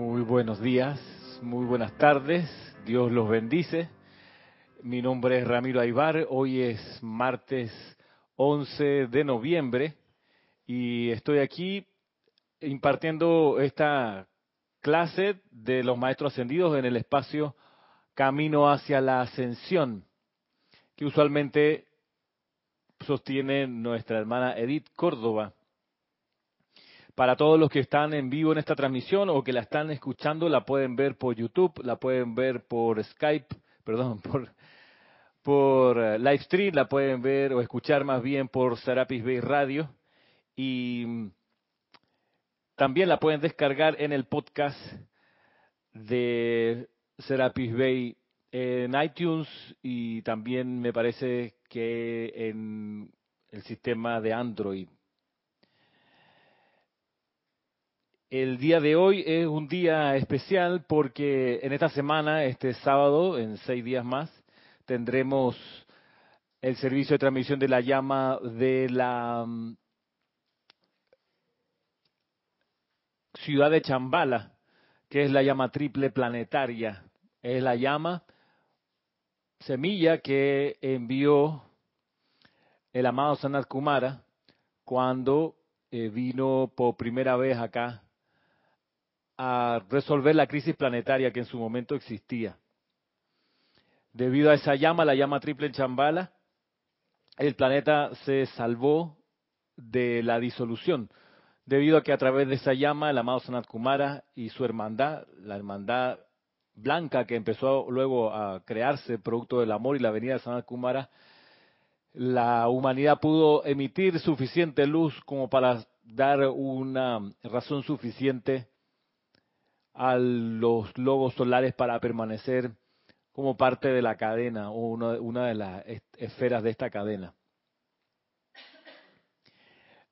Muy buenos días, muy buenas tardes, Dios los bendice. Mi nombre es Ramiro Aybar, hoy es martes 11 de noviembre y estoy aquí impartiendo esta clase de los maestros ascendidos en el espacio Camino hacia la Ascensión, que usualmente sostiene nuestra hermana Edith Córdoba. Para todos los que están en vivo en esta transmisión o que la están escuchando, la pueden ver por YouTube, la pueden ver por Skype, perdón, por, por eh, Livestream, la pueden ver o escuchar más bien por Serapis Bay Radio. Y mm, también la pueden descargar en el podcast de Serapis Bay en iTunes y también me parece que en el sistema de Android. El día de hoy es un día especial porque en esta semana, este sábado, en seis días más, tendremos el servicio de transmisión de la llama de la mm, ciudad de Chambala, que es la llama triple planetaria. Es la llama semilla que envió el amado Sanat Kumara cuando eh, vino por primera vez acá a resolver la crisis planetaria que en su momento existía. Debido a esa llama, la llama triple en Chambala, el planeta se salvó de la disolución, debido a que a través de esa llama, el amado Sanat Kumara y su hermandad, la hermandad blanca que empezó luego a crearse producto del amor y la venida de Sanat Kumara, la humanidad pudo emitir suficiente luz como para dar una razón suficiente a los lobos solares para permanecer como parte de la cadena o una, de las esferas de esta cadena.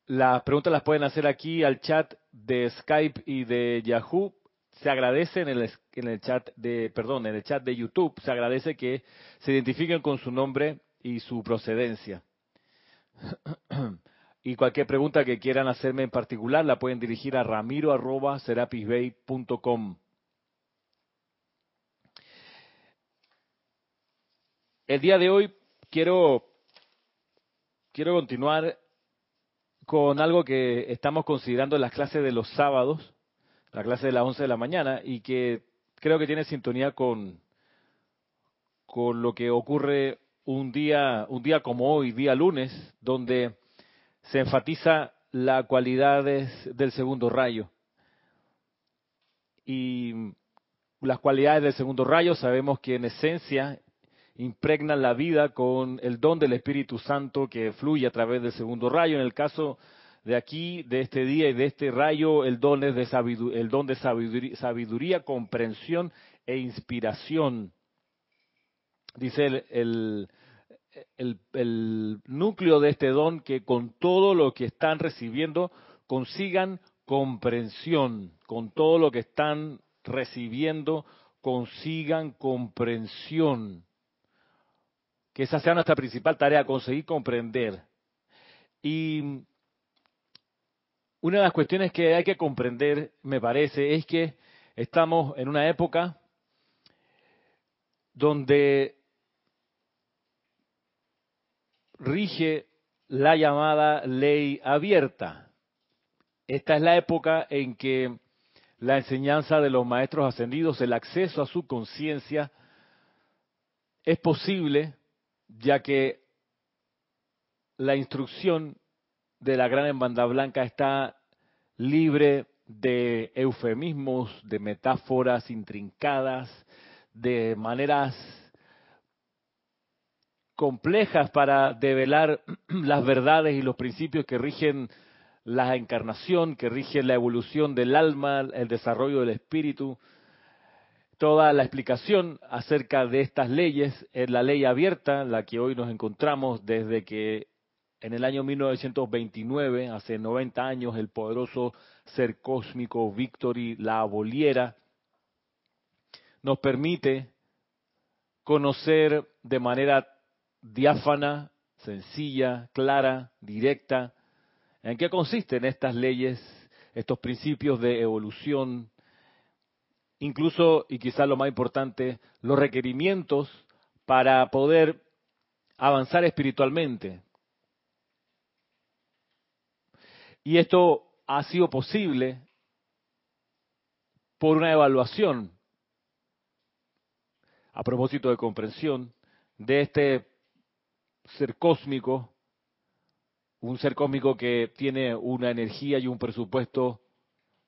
Las preguntas las pueden hacer aquí al chat de Skype y de Yahoo. Se agradece en el, en el chat de, perdón, en el chat de YouTube, se agradece que se identifiquen con su nombre y su procedencia. Y cualquier pregunta que quieran hacerme en particular la pueden dirigir a ramiro.serapisbay.com. El día de hoy quiero, quiero continuar con algo que estamos considerando en las clases de los sábados, la clase de las 11 de la mañana, y que creo que tiene sintonía con, con lo que ocurre un día, un día como hoy, día lunes, donde se enfatiza las cualidades del segundo rayo. Y las cualidades del segundo rayo sabemos que en esencia impregnan la vida con el don del Espíritu Santo que fluye a través del segundo rayo. En el caso de aquí, de este día y de este rayo, el don es de sabiduría, el don de sabiduría, comprensión e inspiración. Dice el, núcleo de este don que con todo lo que están recibiendo consigan comprensión, con todo lo que están recibiendo consigan comprensión. Que esa sea nuestra principal tarea, conseguir comprender. Y una de las cuestiones que hay que comprender, me parece, es que estamos en una época donde rige la llamada ley abierta. Esta es la época en que la enseñanza de los maestros ascendidos, el acceso a su conciencia, es posible ya que la instrucción de la gran embanda blanca está libre de eufemismos, de metáforas intrincadas, de maneras complejas para develar las verdades y los principios que rigen la encarnación, que rigen la evolución del alma, el desarrollo del espíritu. Toda la explicación acerca de estas leyes es la ley abierta, la que hoy nos encontramos desde que en el año 1929, hace 90 años, el poderoso ser cósmico Victory la aboliera, nos permite conocer de manera diáfana, sencilla, clara, directa. ¿En qué consisten estas leyes, estos principios de evolución incluso, y quizás lo más importante, los requerimientos para poder avanzar espiritualmente. Y esto ha sido posible por una evaluación, a propósito de comprensión, de este ser cósmico, un ser cósmico que tiene una energía y un presupuesto,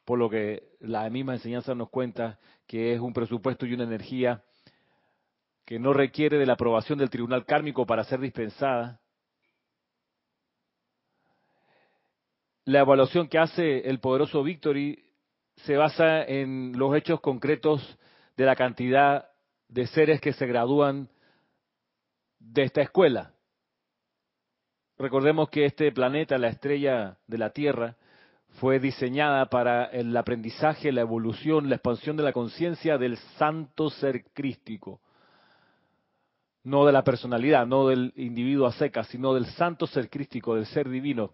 por lo que la misma enseñanza nos cuenta, que es un presupuesto y una energía que no requiere de la aprobación del tribunal kármico para ser dispensada. La evaluación que hace el poderoso Victory se basa en los hechos concretos de la cantidad de seres que se gradúan de esta escuela. Recordemos que este planeta, la estrella de la Tierra, fue diseñada para el aprendizaje, la evolución, la expansión de la conciencia del santo ser crístico. No de la personalidad, no del individuo a seca, sino del santo ser crístico, del ser divino,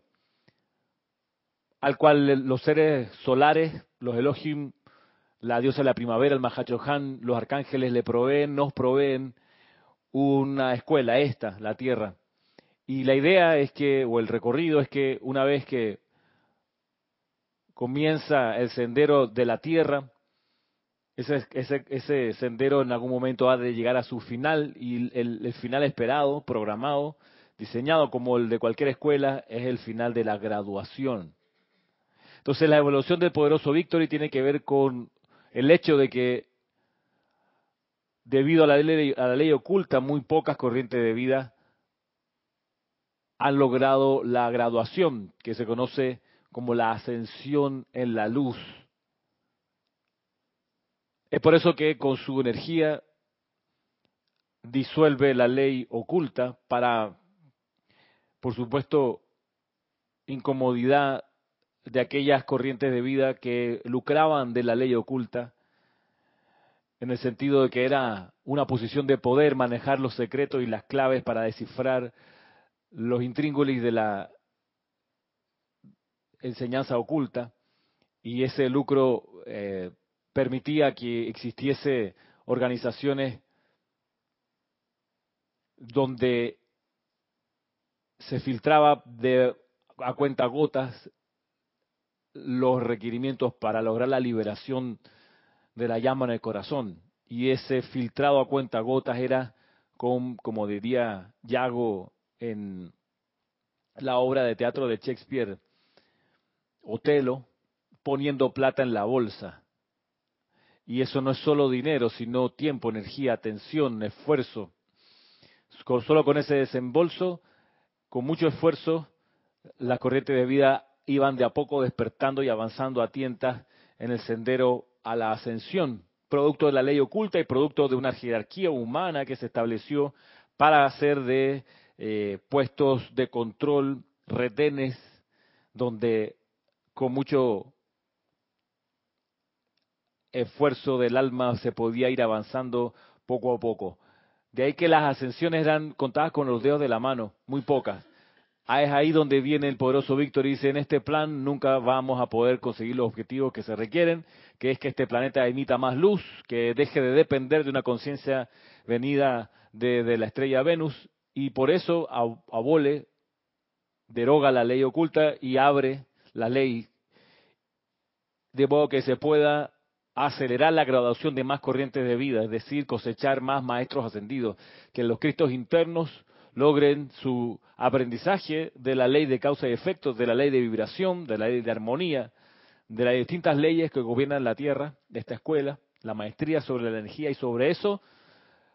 al cual los seres solares, los Elohim, la diosa de la primavera, el Mahachohan, los arcángeles le proveen, nos proveen una escuela, esta, la Tierra. Y la idea es que, o el recorrido es que una vez que comienza el sendero de la Tierra, ese, ese, ese sendero en algún momento ha de llegar a su final y el, final esperado, programado, diseñado como el de cualquier escuela, es el final de la graduación. Entonces la evolución del poderoso Victory tiene que ver con el hecho de que debido a la, ley, a la ley oculta, muy pocas corrientes de vida han logrado la graduación, que se conoce como la ascensión en la luz. Es por eso que con su energía disuelve la ley oculta para, por supuesto, incomodidad de aquellas corrientes de vida que lucraban de la ley oculta, en el sentido de que era una posición de poder manejar los secretos y las claves para descifrar los intríngulis de la enseñanza oculta, y ese lucro eh, permitía que existiese organizaciones donde se filtraba de a cuenta gotas los requerimientos para lograr la liberación de la llama en el corazón. Y ese filtrado a cuenta gotas era, como diría Yago en la obra de teatro de Shakespeare, Otelo, poniendo plata en la bolsa. Y eso no es solo dinero, sino tiempo, energía, atención, esfuerzo. solo con ese desembolso, con mucho esfuerzo, la corriente de vida iban de a poco despertando y avanzando a tientas en el sendero a la ascensión, producto de la ley oculta y producto de una jerarquía humana que se estableció para hacer de eh, puestos de control, retenes, donde con mucho esfuerzo del alma se podía ir avanzando poco a poco. De ahí que las ascensiones eran contadas con los dedos de la mano, muy pocas. Ah, es ahí donde viene el poderoso Víctor y dice, en este plan nunca vamos a poder conseguir los objetivos que se requieren, que es que este planeta emita más luz, que deje de depender de una conciencia venida de, la estrella Venus, y por eso abole, deroga la ley oculta y abre la ley, de modo que se pueda acelerar la graduación de más corrientes de vida, es decir, cosechar más maestros ascendidos, que los cristos internos logren su aprendizaje de la ley de causa y efecto, de la ley de vibración, de la ley de armonía, de las distintas leyes que gobiernan la Tierra, de esta escuela, la maestría sobre la energía y sobre eso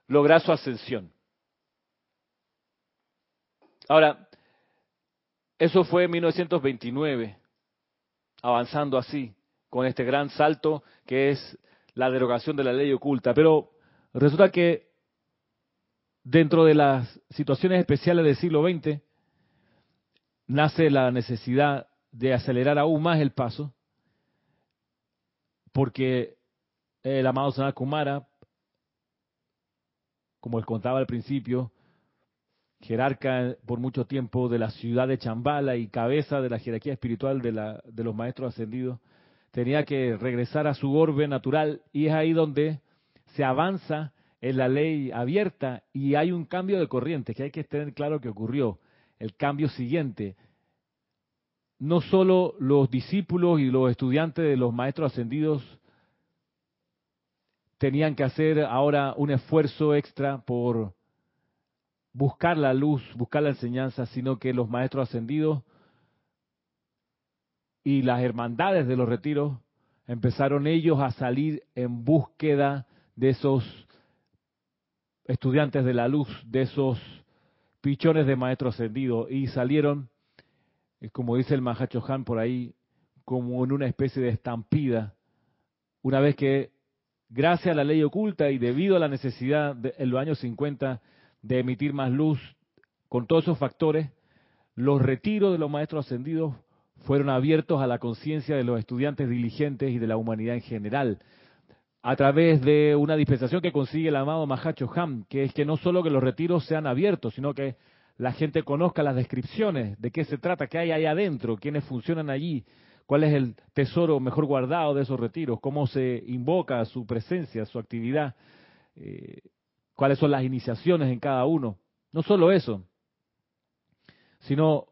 lograr su ascensión. Ahora, eso fue en 1929, avanzando así, con este gran salto que es la derogación de la ley oculta. Pero resulta que dentro de las situaciones especiales del siglo XX, nace la necesidad de acelerar aún más el paso, porque el amado Sanat Kumara, como les contaba al principio, jerarca por mucho tiempo de la ciudad de Chambala y cabeza de la jerarquía espiritual de, la, de los maestros ascendidos, tenía que regresar a su orbe natural y es ahí donde se avanza en la ley abierta y hay un cambio de corriente que hay que tener claro que ocurrió. El cambio siguiente, no solo los discípulos y los estudiantes de los maestros ascendidos tenían que hacer ahora un esfuerzo extra por buscar la luz, buscar la enseñanza, sino que los maestros ascendidos y las hermandades de los retiros empezaron ellos a salir en búsqueda de esos estudiantes de la luz, de esos pichones de maestro ascendido, y salieron, eh, como dice el Mahacho Han por ahí, como en una especie de estampida, una vez que, gracias a la ley oculta y debido a la necesidad de, en los años 50 de emitir más luz, con todos esos factores, los retiros de los maestros ascendidos fueron abiertos a la conciencia de los estudiantes diligentes y de la humanidad en general, a través de una dispensación que consigue el amado Mahacho Ham, que es que no solo que los retiros sean abiertos, sino que la gente conozca las descripciones de qué se trata, qué hay ahí adentro, quiénes funcionan allí, cuál es el tesoro mejor guardado de esos retiros, cómo se invoca su presencia, su actividad, eh, cuáles son las iniciaciones en cada uno. No solo eso, sino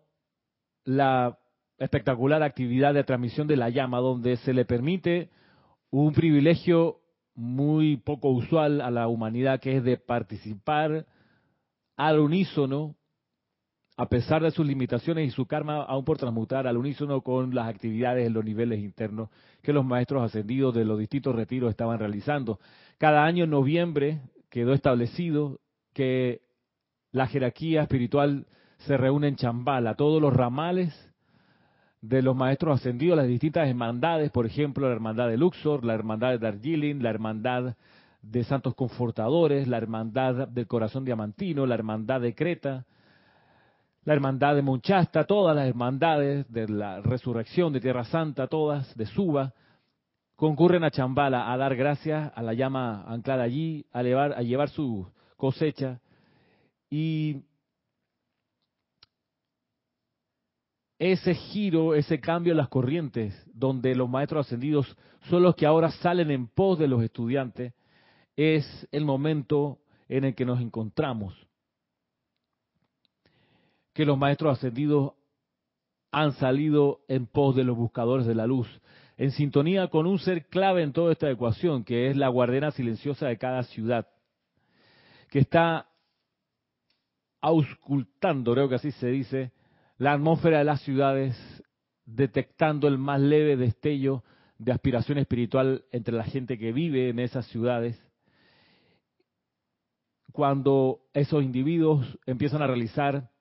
la espectacular actividad de transmisión de la llama, donde se le permite un privilegio muy poco usual a la humanidad, que es de participar al unísono, a pesar de sus limitaciones y su karma aún por transmutar al unísono con las actividades en los niveles internos que los maestros ascendidos de los distintos retiros estaban realizando. Cada año en noviembre quedó establecido que la jerarquía espiritual se reúne en Chambala, todos los ramales de los maestros ascendidos, las distintas hermandades, por ejemplo, la hermandad de Luxor, la hermandad de Darjeeling, la hermandad de Santos Confortadores, la hermandad del Corazón Diamantino, la hermandad de Creta, la hermandad de Monchasta, todas las hermandades de la resurrección de Tierra Santa, todas de Suba, concurren a Chambala a dar gracias a la llama anclada allí, a llevar, a llevar su cosecha y ese giro, ese cambio en las corrientes, donde los maestros ascendidos son los que ahora salen en pos de los estudiantes, es el momento en el que nos encontramos. Que los maestros ascendidos han salido en pos de los buscadores de la luz, en sintonía con un ser clave en toda esta ecuación, que es la guardiana silenciosa de cada ciudad, que está auscultando, creo que así se dice, la atmósfera de las ciudades, detectando el más leve destello de aspiración espiritual entre la gente que vive en esas ciudades. Cuando esos individuos empiezan a realizar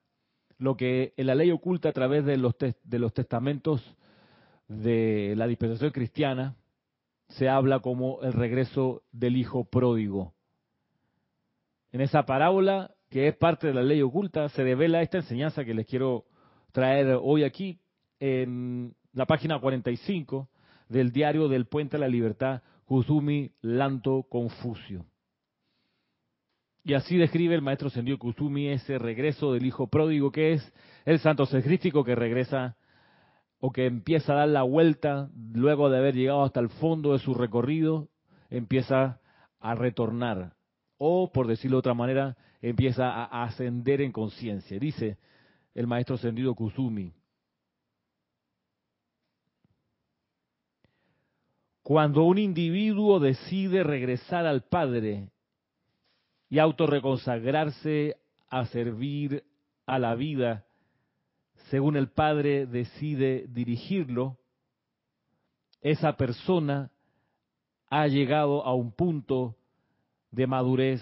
lo que en la ley oculta a través de los, de los testamentos de la dispensación cristiana se habla como el regreso del hijo pródigo. En esa parábola, que es parte de la ley oculta, se devela esta enseñanza que les quiero traer hoy aquí en la página 45 del diario del Puente a la Libertad, Kuzumi Lanto Confucio. Y así describe el maestro Sendio Kuzumi ese regreso del hijo pródigo, que es el santo sacrístico que regresa o que empieza a dar la vuelta luego de haber llegado hasta el fondo de su recorrido, empieza a retornar. O, por decirlo de otra manera, empieza a ascender en conciencia. Dice, el maestro Sendido Kusumi. Cuando un individuo decide regresar al Padre y autorreconsagrarse a servir a la vida, según el Padre decide dirigirlo, esa persona ha llegado a un punto de madurez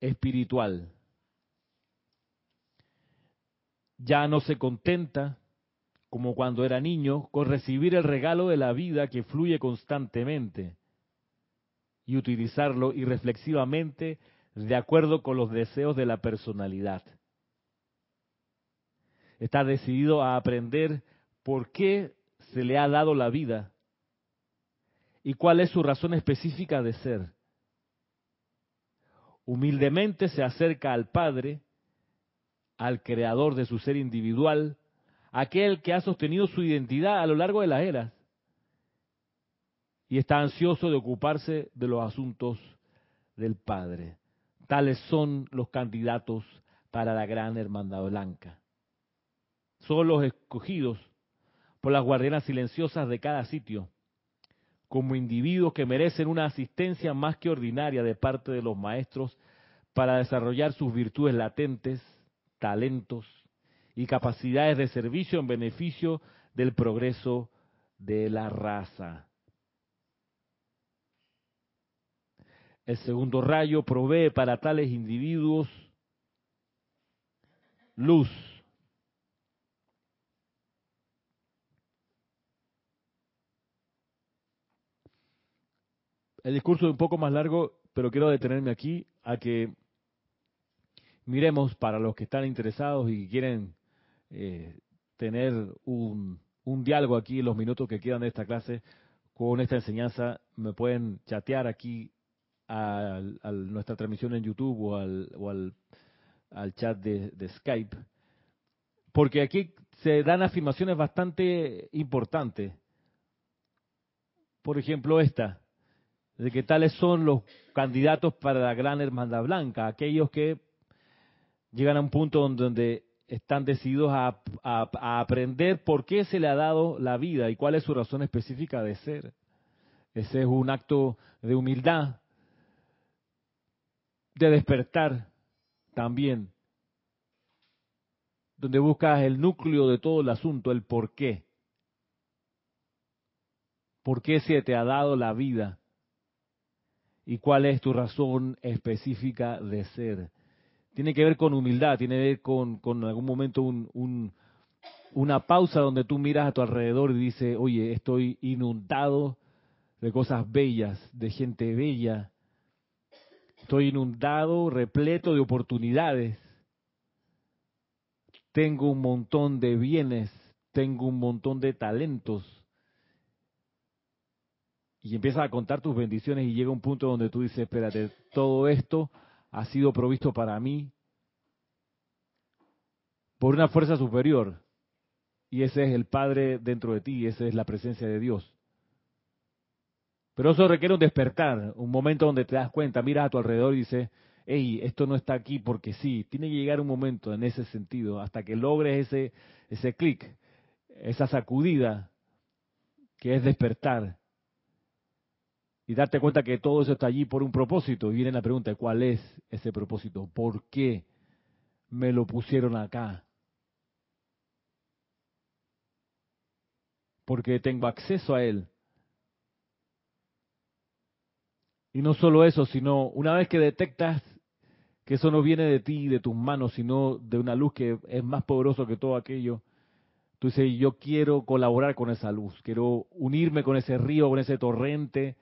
espiritual ya no se contenta, como cuando era niño, con recibir el regalo de la vida que fluye constantemente y utilizarlo irreflexivamente de acuerdo con los deseos de la personalidad. Está decidido a aprender por qué se le ha dado la vida y cuál es su razón específica de ser. Humildemente se acerca al Padre al creador de su ser individual, aquel que ha sostenido su identidad a lo largo de las eras. y está ansioso de ocuparse de los asuntos del Padre. Tales son los candidatos para la gran hermandad blanca. Son los escogidos por las guardianas silenciosas de cada sitio, como individuos que merecen una asistencia más que ordinaria de parte de los maestros para desarrollar sus virtudes latentes, talentos y capacidades de servicio en beneficio del progreso de la raza. El segundo rayo provee para tales individuos luz. El discurso es un poco más largo, pero quiero detenerme aquí a que miremos para los que están interesados y quieren eh, tener un, diálogo aquí en los minutos que quedan de esta clase con esta enseñanza, me pueden chatear aquí a, nuestra transmisión en YouTube o al, al, chat de, Skype, porque aquí se dan afirmaciones bastante importantes. Por ejemplo, esta, de que tales son los candidatos para la gran hermandad blanca, aquellos que llegan a un punto donde están decididos a, a, aprender por qué se le ha dado la vida y cuál es su razón específica de ser. Ese es un acto de humildad de despertar también, donde buscas el núcleo de todo el asunto, el por qué. ¿Por qué se te ha dado la vida? ¿Y cuál es tu razón específica de ser? Tiene que ver con humildad, tiene que ver con, con algún momento un, una pausa donde tú miras a tu alrededor y dices, oye, estoy inundado de cosas bellas, de gente bella, Estoy inundado, repleto de oportunidades. Tengo un montón de bienes, tengo un montón de talentos. Y empiezas a contar tus bendiciones y llega un punto donde tú dices, espérate, todo esto ha sido provisto para mí por una fuerza superior. Y ese es el Padre dentro de ti, esa es la presencia de Dios. Pero eso requiere un despertar, un momento donde te das cuenta, miras a tu alrededor y dices, hey, esto no está aquí porque sí. Tiene que llegar un momento en ese sentido, hasta que logres ese, ese clic, esa sacudida, que es despertar. Y darte cuenta que todo eso está allí por un propósito. Y viene la pregunta, ¿cuál es ese propósito? ¿Por qué me lo pusieron acá? Porque tengo acceso a él Y no solo eso, sino una vez que detectas que eso no viene de ti, de tus manos, sino de una luz que es más poderoso que todo aquello, tú dices, yo quiero colaborar con esa luz, quiero unirme con ese río, con ese torrente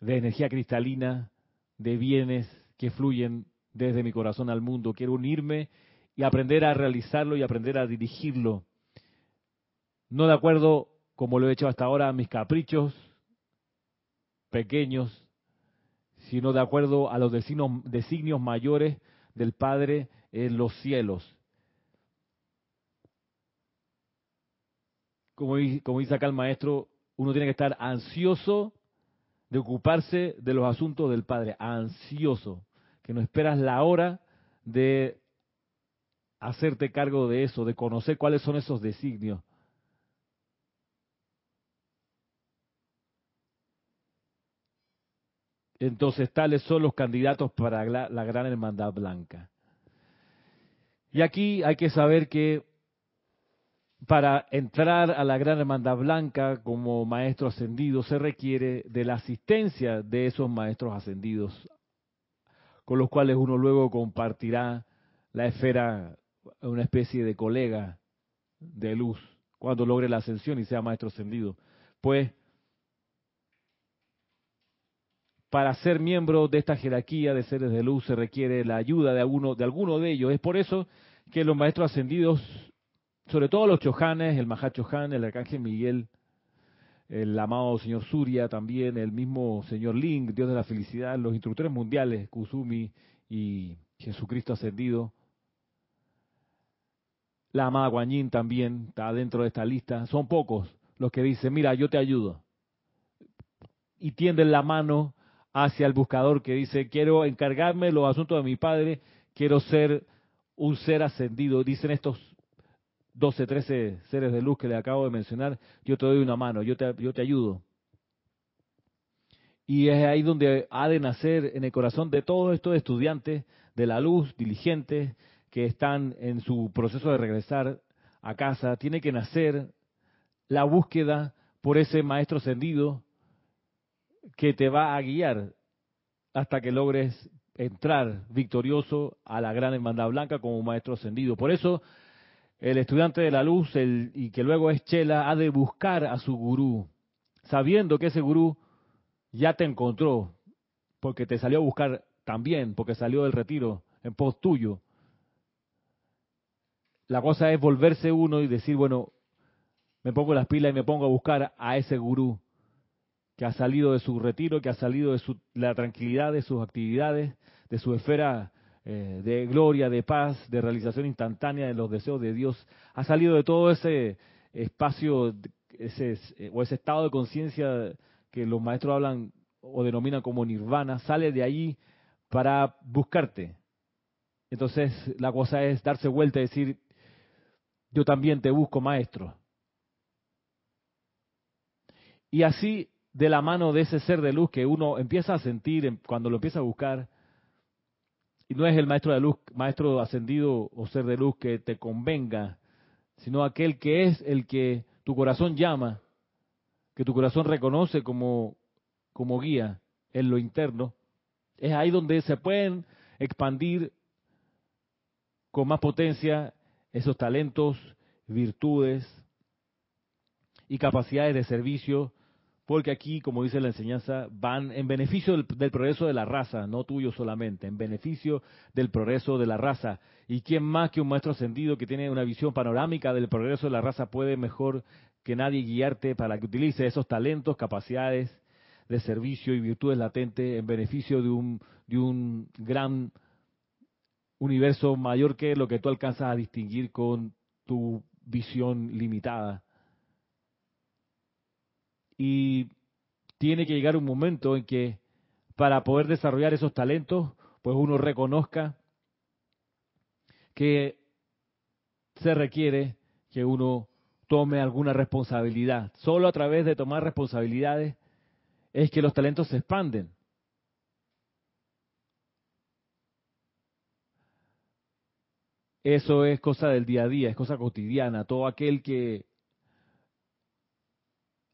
de energía cristalina, de bienes que fluyen desde mi corazón al mundo. Quiero unirme y aprender a realizarlo y aprender a dirigirlo. No de acuerdo, como lo he hecho hasta ahora, a mis caprichos pequeños, sino de acuerdo a los designios, mayores del Padre en los cielos. Como, como dice acá el maestro, uno tiene que estar ansioso de ocuparse de los asuntos del Padre, ansioso, que no esperas la hora de hacerte cargo de eso, de conocer cuáles son esos designios. Entonces tales son los candidatos para la, gran hermandad blanca. Y aquí hay que saber que para entrar a la gran hermandad blanca como maestro ascendido se requiere de la asistencia de esos maestros ascendidos, con los cuales uno luego compartirá la esfera, una especie de colega de luz, cuando logre la ascensión y sea maestro ascendido. Pues para ser miembro de esta jerarquía de seres de luz se requiere la ayuda de alguno de, alguno de ellos. Es por eso que los maestros ascendidos, sobre todo los chohanes, el Mahachohan, el Arcángel Miguel, el amado señor Surya también, el mismo señor Ling, Dios de la felicidad, los instructores mundiales, Kusumi y Jesucristo ascendido, la amada Guanyin también está dentro de esta lista. Son pocos los que dicen, mira, yo te ayudo. y tienden la mano hacia el buscador que dice, quiero encargarme los asuntos de mi padre, quiero ser un ser ascendido. Dicen estos 12, 13 seres de luz que le acabo de mencionar, yo te doy una mano, yo te, yo te ayudo. Y es ahí donde ha de nacer en el corazón de todos estos estudiantes de la luz, diligentes, que están en su proceso de regresar a casa, tiene que nacer la búsqueda por ese maestro ascendido que te va a guiar hasta que logres entrar victorioso a la gran hermandad blanca como maestro ascendido. Por eso el estudiante de la luz el, y que luego es Chela ha de buscar a su gurú, sabiendo que ese gurú ya te encontró, porque te salió a buscar también, porque salió del retiro en pos tuyo. La cosa es volverse uno y decir, bueno, me pongo las pilas y me pongo a buscar a ese gurú que ha salido de su retiro, que ha salido de su, la tranquilidad de sus actividades, de su esfera eh, de gloria, de paz, de realización instantánea de los deseos de Dios, ha salido de todo ese espacio ese, eh, o ese estado de conciencia que los maestros hablan o denominan como nirvana, sale de allí para buscarte. Entonces la cosa es darse vuelta y decir, yo también te busco maestro. Y así de la mano de ese ser de luz que uno empieza a sentir cuando lo empieza a buscar. Y no es el maestro de luz, maestro ascendido o ser de luz que te convenga, sino aquel que es el que tu corazón llama, que tu corazón reconoce como, como guía en lo interno. Es ahí donde se pueden expandir con más potencia esos talentos, virtudes y capacidades de servicio porque aquí, como dice la enseñanza, van en beneficio del, progreso de la raza, no tuyo solamente, en beneficio del progreso de la raza. ¿Y quién más que un maestro ascendido que tiene una visión panorámica del progreso de la raza puede mejor que nadie guiarte para que utilice esos talentos, capacidades de servicio y virtudes latentes en beneficio de un, de un gran universo mayor que lo que tú alcanzas a distinguir con tu visión limitada? Y tiene que llegar un momento en que para poder desarrollar esos talentos, pues uno reconozca que se requiere que uno tome alguna responsabilidad. Solo a través de tomar responsabilidades es que los talentos se expanden. Eso es cosa del día a día, es cosa cotidiana. Todo aquel que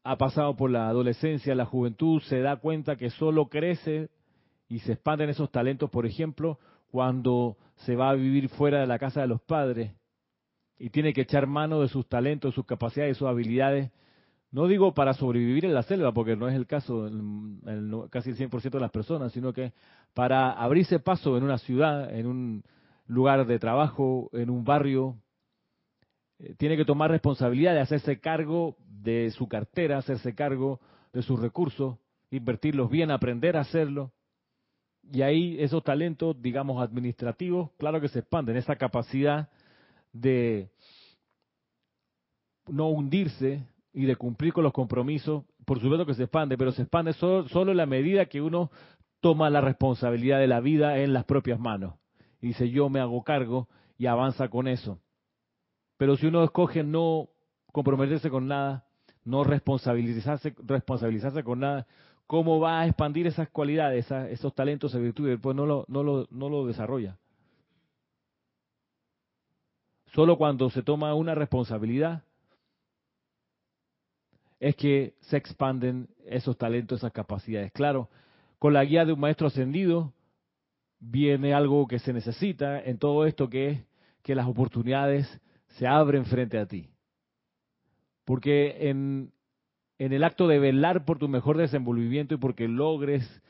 ha pasado por la adolescencia, la juventud, se da cuenta que solo crece y se expanden esos talentos, por ejemplo, cuando se va a vivir fuera de la casa de los padres y tiene que echar mano de sus talentos, sus capacidades, sus habilidades. No digo para sobrevivir en la selva, porque no es el caso en, casi el 100% de las personas, sino que para abrirse paso en una ciudad, en un lugar de trabajo, en un barrio, tiene que tomar responsabilidad de hacerse cargo de su cartera, hacerse cargo de sus recursos, invertirlos bien, aprender a hacerlo. Y ahí esos talentos, digamos, administrativos, claro que se expanden, esa capacidad de no hundirse y de cumplir con los compromisos, por supuesto que se expande, pero se expande solo, solo en la medida que uno toma la responsabilidad de la vida en las propias manos. Y dice, yo me hago cargo y avanza con eso. Pero si uno escoge no comprometerse con nada, no responsabilizarse, responsabilizarse con nada, ¿cómo va a expandir esas cualidades, esos talentos, y virtudes? Pues no lo, no, lo, no lo desarrolla. Solo cuando se toma una responsabilidad es que se expanden esos talentos, esas capacidades. Claro, con la guía de un maestro ascendido viene algo que se necesita en todo esto que es que las oportunidades se abren frente a ti. Porque en, el acto de velar por tu mejor desenvolvimiento y porque logres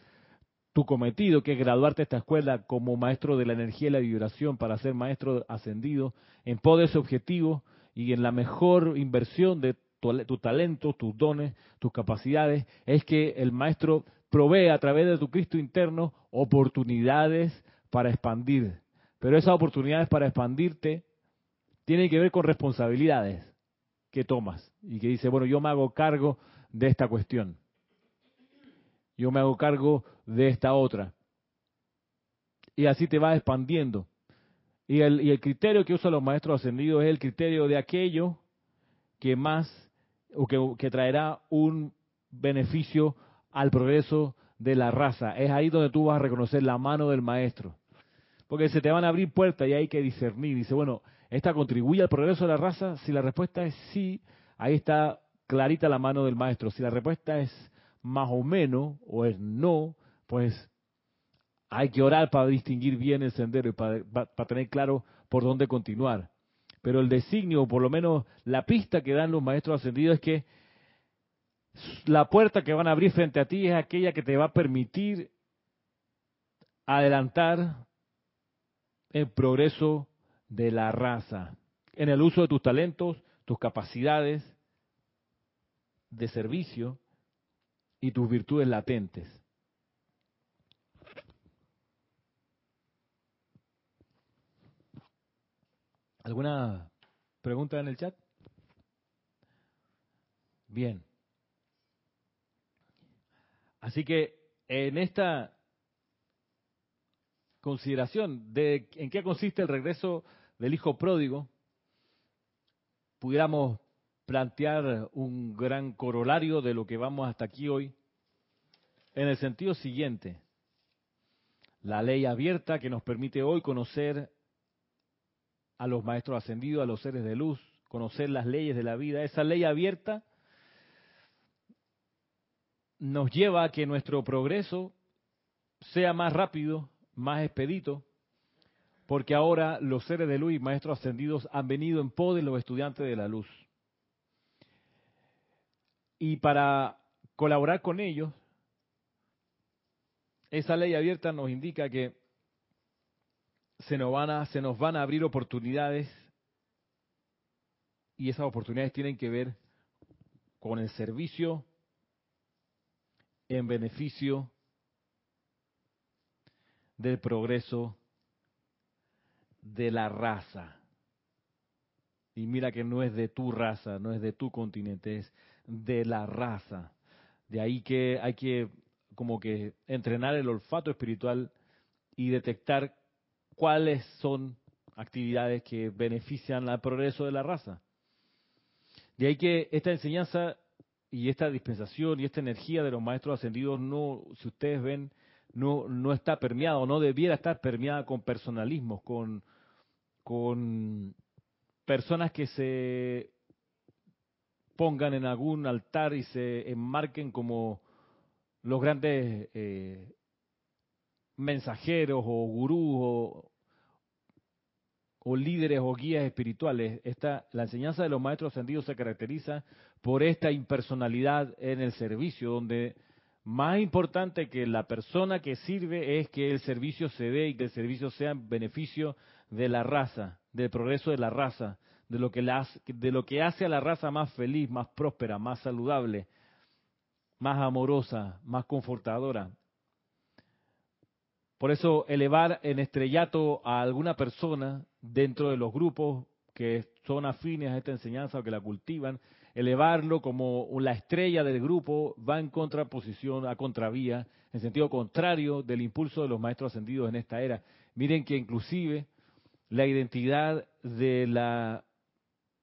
tu cometido, que es graduarte a esta escuela como maestro de la energía y la vibración para ser maestro ascendido, en poder ese objetivo y en la mejor inversión de tu talentos, tus dones, tus capacidades, es que el maestro provee a través de tu Cristo interno oportunidades para expandir. Pero esas oportunidades para expandirte tienen que ver con responsabilidades que tomas y que dice, bueno, yo me hago cargo de esta cuestión. yo me hago cargo de esta otra. Y así te vas expandiendo. Y el, y el criterio que usan los maestros ascendidos es el criterio de aquello que más o que, que traerá un beneficio al progreso de la raza. Es ahí donde tú vas a reconocer la mano del maestro. Porque se te van a abrir puertas y hay que discernir. Dice, bueno, ¿esta contribuye al progreso de la raza? Si la respuesta es sí, ahí está clarita la mano del maestro. Si la respuesta es más o menos o es no, pues hay que orar para distinguir bien el sendero y para, tener claro por dónde continuar. Pero el designio, o por lo menos la pista que dan los maestros ascendidos es que la puerta que van a abrir frente a ti es aquella que te va a permitir adelantar el progreso de la raza, en el uso de tus talentos, tus capacidades de servicio y tus virtudes latentes. ¿Alguna pregunta en el chat? Bien. Así que en esta consideración de en qué consiste el regreso del hijo pródigo, pudiéramos plantear un gran corolario de lo que vamos hasta aquí hoy, en el sentido siguiente. La ley abierta que nos permite hoy conocer a los maestros ascendidos, a los seres de luz, conocer las leyes de la vida. Esa ley abierta nos lleva a que nuestro progreso sea más rápido, más expedito, porque ahora los seres de luz y maestros ascendidos han venido en pos de los estudiantes de la luz. Y para colaborar con ellos, esa ley abierta nos indica que se nos van a, se nos van a abrir oportunidades y esas oportunidades tienen que ver con el servicio en beneficio del progreso de la raza. Y mira que no es de tu raza, no es de tu continente, es de la raza. De ahí que hay que como que entrenar el olfato espiritual y detectar cuáles son actividades que benefician al progreso de la raza. De ahí que esta enseñanza y esta dispensación y esta energía de los maestros ascendidos no, si ustedes ven, no, no está permeada o no debiera estar permeada con personalismos, con, con personas que se pongan en algún altar y se enmarquen como los grandes eh, mensajeros o gurús o, o líderes o guías espirituales. Esta, la enseñanza de los maestros ascendidos se caracteriza por esta impersonalidad en el servicio, donde más importante que la persona que sirve es que el servicio se dé y que el servicio sea en beneficio de la raza, del progreso de la raza, de lo que, la, de lo que hace a la raza más feliz, más próspera, más saludable, más amorosa, más confortadora. Por eso elevar en estrellato a alguna persona dentro de los grupos que son afines a esta enseñanza o que la cultivan, elevarlo como la estrella del grupo va en contraposición, a contravía, en sentido contrario del impulso de los maestros ascendidos en esta era. Miren que inclusive la identidad de la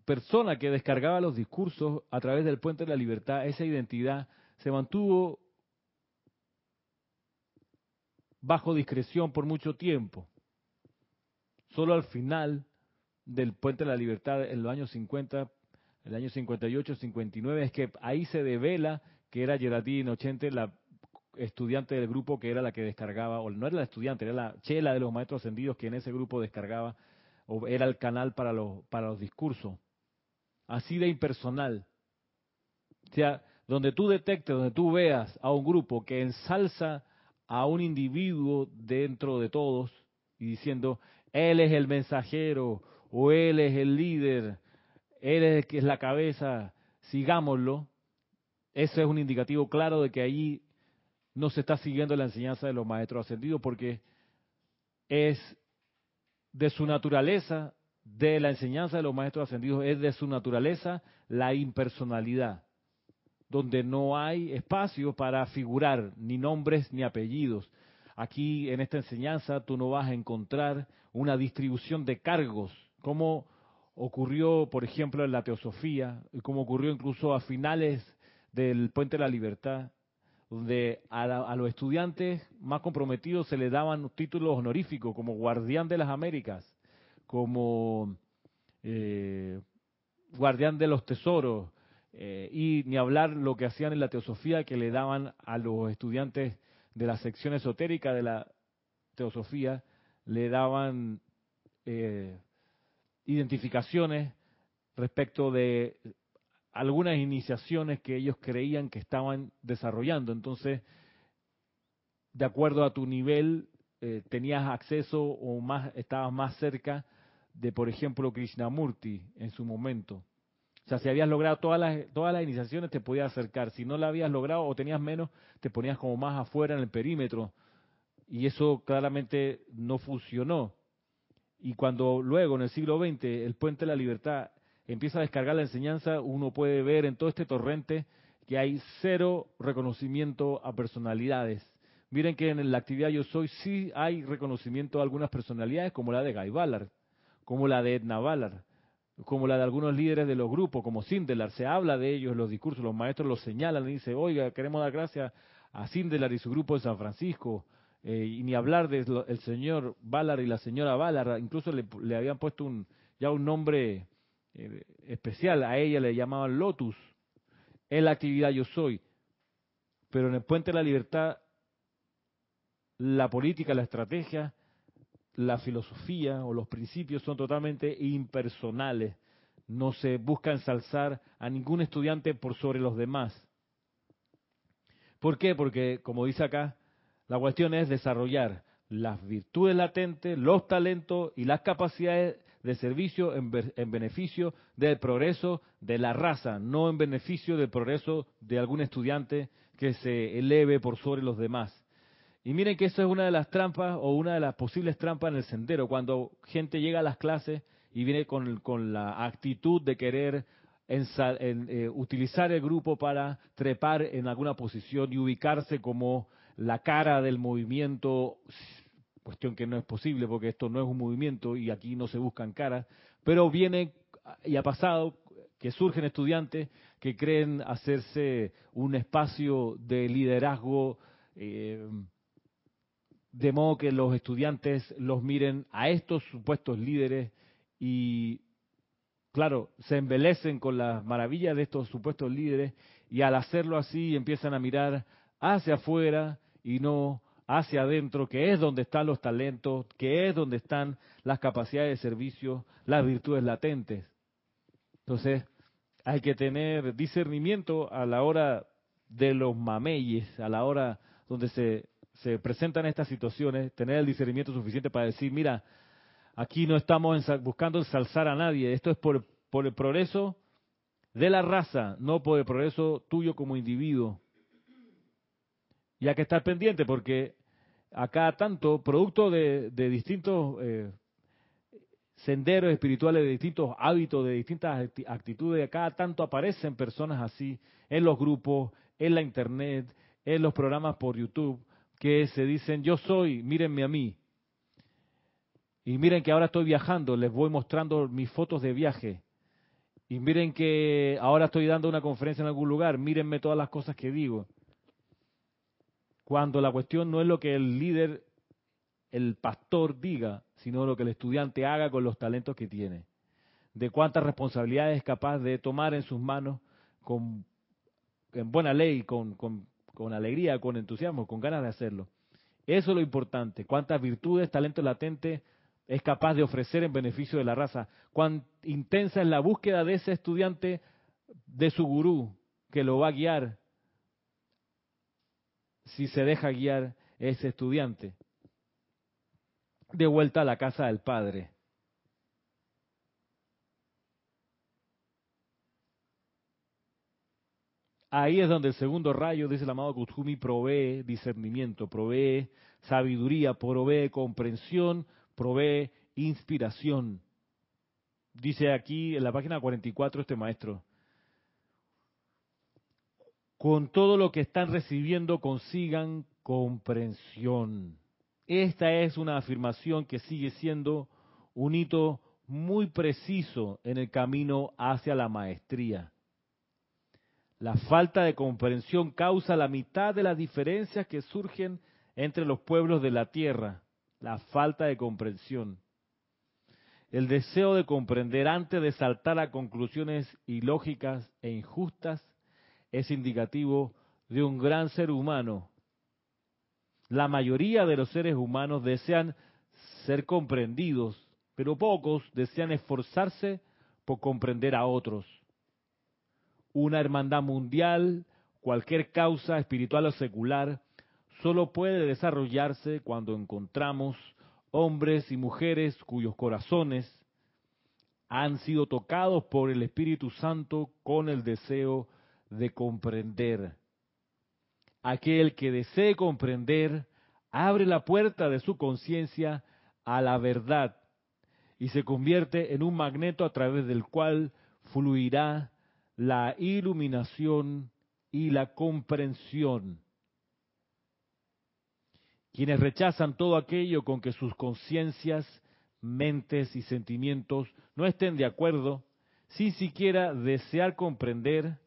persona que descargaba los discursos a través del puente de la libertad, esa identidad se mantuvo bajo discreción por mucho tiempo. Solo al final del Puente de la Libertad, en los años 50, el año 58, 59, es que ahí se devela que era Geraldine Ochente, la estudiante del grupo que era la que descargaba, o no era la estudiante, era la chela de los maestros ascendidos que en ese grupo descargaba, o era el canal para los, para los discursos. Así de impersonal. O sea, donde tú detectes, donde tú veas a un grupo que ensalza a un individuo dentro de todos y diciendo, él es el mensajero o él es el líder, él es el que es la cabeza, sigámoslo, ese es un indicativo claro de que ahí no se está siguiendo la enseñanza de los maestros ascendidos porque es de su naturaleza, de la enseñanza de los maestros ascendidos, es de su naturaleza la impersonalidad. donde no hay espacio para figurar ni nombres ni apellidos. Aquí en esta enseñanza tú no vas a encontrar una distribución de cargos, como ocurrió, por ejemplo, en la teosofía, como ocurrió incluso a finales del Puente de la Libertad, donde a, los estudiantes más comprometidos se les daban títulos honoríficos como guardián de las Américas, como eh, guardián de los tesoros, eh, y ni hablar lo que hacían en la teosofía que le daban a los estudiantes de la sección esotérica de la teosofía, le daban eh, identificaciones respecto de algunas iniciaciones que ellos creían que estaban desarrollando. Entonces, de acuerdo a tu nivel, eh, tenías acceso o más estabas más cerca de, por ejemplo, Krishnamurti en su momento. O sea, si habías logrado todas las, todas las iniciaciones, te podías acercar. Si no la habías logrado o tenías menos, te ponías como más afuera en el perímetro. Y eso claramente no funcionó. Y cuando luego, en el siglo XX, el puente de la libertad empieza a descargar la enseñanza, uno puede ver en todo este torrente que hay cero reconocimiento a personalidades. Miren que en la actividad Yo Soy sí hay reconocimiento a algunas personalidades, como la de Guy Ballard, como la de Edna Ballard, como la de algunos líderes de los grupos, como Sindelar. Se habla de ellos en los discursos, los maestros los señalan y dicen, oiga, queremos dar gracias a Sindelar y su grupo de San Francisco, eh, y ni hablar del señor Ballard y la señora Ballard, incluso le, habían puesto un, ya un nombre especial, a ella le llamaban Lotus, es la actividad yo soy, pero en el Puente de la Libertad, la política, la estrategia, la filosofía o los principios son totalmente impersonales, no se busca ensalzar a ningún estudiante por sobre los demás. ¿Por qué? Porque, como dice acá, la cuestión es desarrollar las virtudes latentes, los talentos y las capacidades de servicio en, beneficio del progreso de la raza, no en beneficio del progreso de algún estudiante que se eleve por sobre los demás. Y miren que eso es una de las trampas o una de las posibles trampas en el sendero, cuando gente llega a las clases y viene con, la actitud de querer eh, utilizar el grupo para trepar en alguna posición y ubicarse como la cara del movimiento, cuestión que no es posible porque esto no es un movimiento y aquí no se buscan caras, pero viene y ha pasado que surgen estudiantes que creen hacerse un espacio de liderazgo, eh, de modo que los estudiantes los miren a estos supuestos líderes y, claro, se embelecen con las maravillas de estos supuestos líderes y al hacerlo así empiezan a mirar hacia afuera y no hacia adentro, que es donde están los talentos, que es donde están las capacidades de servicio, las virtudes latentes. Entonces, hay que tener discernimiento a la hora de los mameyes, a la hora donde se, se presentan estas situaciones, tener el discernimiento suficiente para decir, mira, aquí no estamos buscando ensalzar a nadie, esto es por, por el progreso de la raza, no por el progreso tuyo como individuo. Y hay que estar pendiente porque acá tanto, producto de, distintos eh, senderos espirituales, de distintos hábitos, de distintas actitudes, acá tanto aparecen personas así en los grupos, en la internet, en los programas por YouTube, que se dicen, yo soy, mírenme a mí. Y miren que ahora estoy viajando, les voy mostrando mis fotos de viaje. Y miren que ahora estoy dando una conferencia en algún lugar, mírenme todas las cosas que digo cuando la cuestión no es lo que el líder, el pastor diga, sino lo que el estudiante haga con los talentos que tiene, de cuántas responsabilidades es capaz de tomar en sus manos con, en buena ley, con, con, alegría, con entusiasmo, con ganas de hacerlo. Eso es lo importante, cuántas virtudes, talento latente es capaz de ofrecer en beneficio de la raza, cuán intensa es la búsqueda de ese estudiante de su gurú que lo va a guiar si se deja guiar ese estudiante. De vuelta a la casa del Padre. Ahí es donde el segundo rayo, dice el amado Kuthumi, provee discernimiento, provee sabiduría, provee comprensión, provee inspiración. Dice aquí en la página 44 este maestro, con todo lo que están recibiendo consigan comprensión. Esta es una afirmación que sigue siendo un hito muy preciso en el camino hacia la maestría. La falta de comprensión causa la mitad de las diferencias que surgen entre los pueblos de la tierra, la falta de comprensión. El deseo de comprender antes de saltar a conclusiones ilógicas e injustas es indicativo de un gran ser humano. La mayoría de los seres humanos desean ser comprendidos, pero pocos desean esforzarse por comprender a otros una hermandad mundial, cualquier causa espiritual o secular, solo puede desarrollarse cuando encontramos hombres y mujeres cuyos corazones han sido tocados por el Espíritu Santo con el deseo de comprender. Aquel que desee comprender abre la puerta de su conciencia a la verdad y se convierte en un magneto a través del cual fluirá la iluminación y la comprensión. Quienes rechazan todo aquello con que sus conciencias, mentes y sentimientos no estén de acuerdo, sin siquiera desear comprender,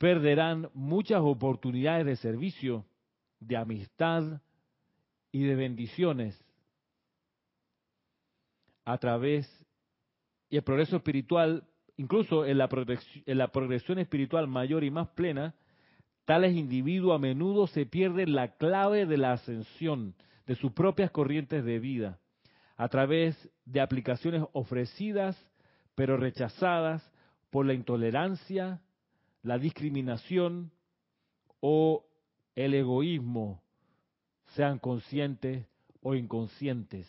perderán muchas oportunidades de servicio, de amistad y de bendiciones a través y el progreso espiritual Incluso en la, en la progresión espiritual mayor y más plena, tales individuos a menudo se pierden la clave de la ascensión de sus propias corrientes de vida a través de aplicaciones ofrecidas pero rechazadas por la intolerancia, la discriminación o el egoísmo, sean conscientes o inconscientes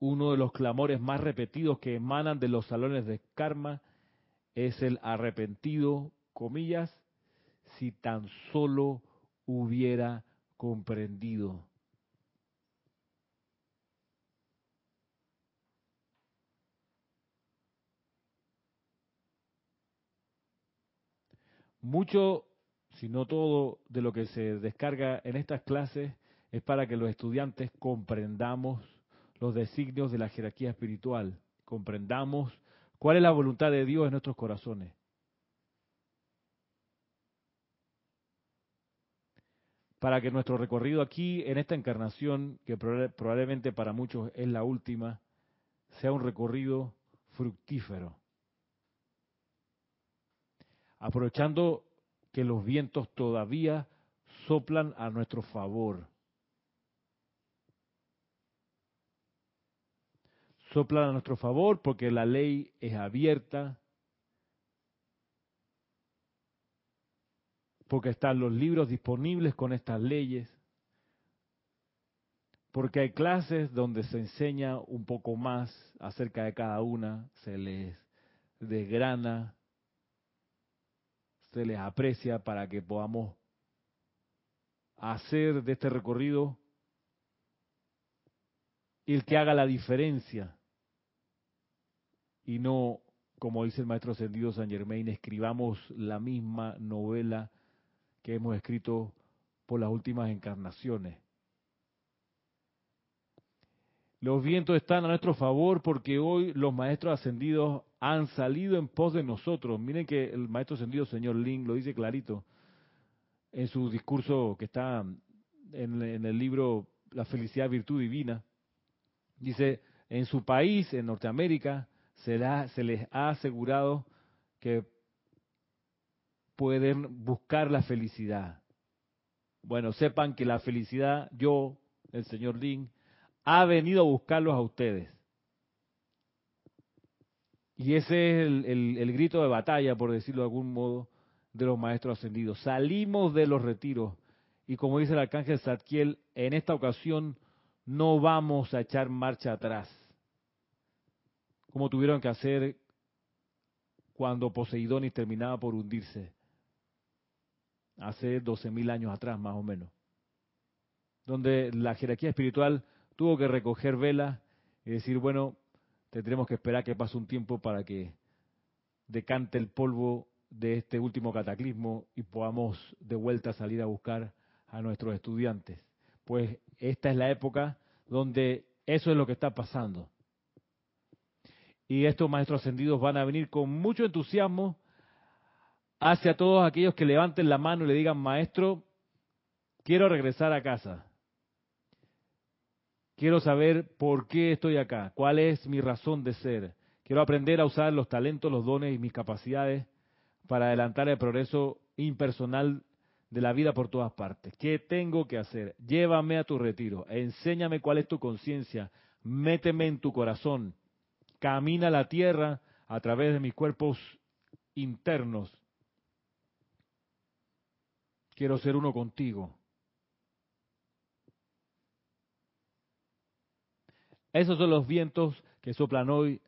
uno de los clamores más repetidos que emanan de los salones de karma es el arrepentido, comillas, si tan solo hubiera comprendido. Mucho, si no todo, de lo que se descarga en estas clases es para que los estudiantes comprendamos los designios de la jerarquía espiritual, comprendamos cuál es la voluntad de Dios en nuestros corazones. Para que nuestro recorrido aquí, en esta encarnación, que probablemente para muchos es la última, sea un recorrido fructífero. Aprovechando que los vientos todavía soplan a nuestro favor. Soplan a nuestro favor porque la ley es abierta, porque están los libros disponibles con estas leyes, porque hay clases donde se enseña un poco más acerca de cada una, se les desgrana, se les aprecia para que podamos hacer de este recorrido el que haga la diferencia y no, como dice el maestro ascendido San Germain, escribamos la misma novela que hemos escrito por las últimas encarnaciones. Los vientos están a nuestro favor porque hoy los maestros ascendidos han salido en pos de nosotros. Miren que el maestro ascendido, señor Lin, lo dice clarito en su discurso que está en, el libro La felicidad, virtud divina. Dice, en su país, en Norteamérica, se, les ha asegurado que pueden buscar la felicidad. Bueno, sepan que la felicidad, yo, el señor Lin, ha venido a buscarlos a ustedes. Y ese es el, grito de batalla, por decirlo de algún modo, de los maestros ascendidos. Salimos de los retiros y como dice el arcángel Zadkiel, en esta ocasión no vamos a echar marcha atrás como tuvieron que hacer cuando Poseidonis terminaba por hundirse, hace 12.000 años atrás más o menos, donde la jerarquía espiritual tuvo que recoger vela y decir, bueno, tendremos que esperar que pase un tiempo para que decante el polvo de este último cataclismo y podamos de vuelta salir a buscar a nuestros estudiantes. Pues esta es la época donde eso es lo que está pasando. Y estos maestros ascendidos van a venir con mucho entusiasmo hacia todos aquellos que levanten la mano y le digan, maestro, quiero regresar a casa. Quiero saber por qué estoy acá, cuál es mi razón de ser. Quiero aprender a usar los talentos, los dones y mis capacidades para adelantar el progreso impersonal de la vida por todas partes. ¿Qué tengo que hacer? Llévame a tu retiro, enséñame cuál es tu conciencia, méteme en tu corazón, camina la tierra a través de mis cuerpos internos. Quiero ser uno contigo. Esos son los vientos que soplan hoy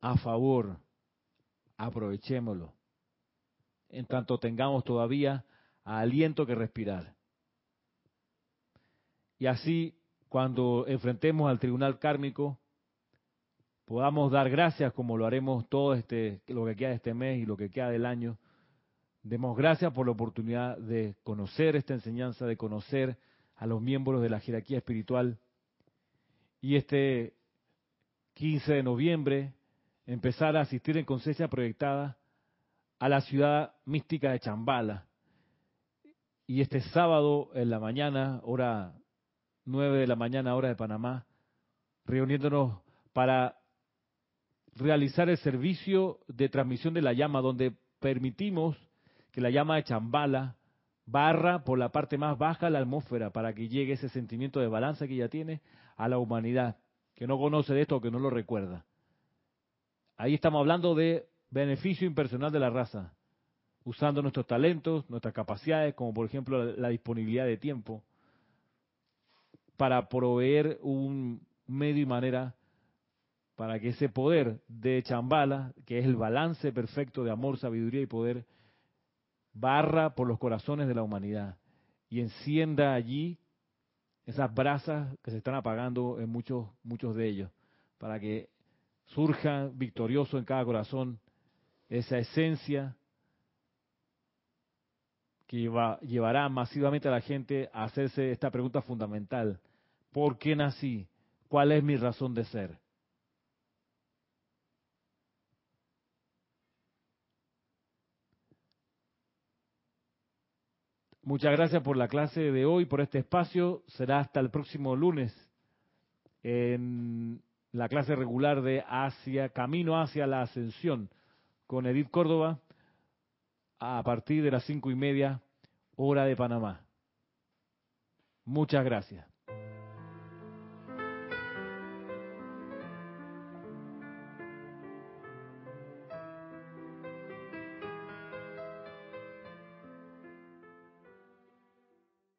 a favor. Aprovechémoslo. En tanto tengamos todavía aliento que respirar. Y así, cuando enfrentemos al tribunal kármico, podamos dar gracias como lo haremos todo este, lo que queda de este mes y lo que queda del año. Demos gracias por la oportunidad de conocer esta enseñanza, de conocer a los miembros de la jerarquía espiritual. Y este 15 de noviembre empezar a asistir en conciencia proyectada a la ciudad mística de Chambala. Y este sábado en la mañana, hora 9 de la mañana, hora de Panamá, reuniéndonos para realizar el servicio de transmisión de la llama, donde permitimos que la llama de Chambala barra por la parte más baja la atmósfera para que llegue ese sentimiento de balanza que ya tiene a la humanidad, que no conoce de esto o que no lo recuerda. Ahí estamos hablando de beneficio impersonal de la raza, usando nuestros talentos, nuestras capacidades, como por ejemplo la disponibilidad de tiempo, para proveer un medio y manera para que ese poder de Chambala, que es el balance perfecto de amor, sabiduría y poder, barra por los corazones de la humanidad y encienda allí esas brasas que se están apagando en muchos, muchos de ellos, para que surja victorioso en cada corazón esa esencia que llevará masivamente a la gente a hacerse esta pregunta fundamental. ¿Por qué nací? ¿Cuál es mi razón de ser? Muchas gracias por la clase de hoy, por este espacio. Será hasta el próximo lunes en la clase regular de Asia, Camino hacia la Ascensión, con Edith Córdoba, a partir de las cinco y media, hora de Panamá. Muchas gracias.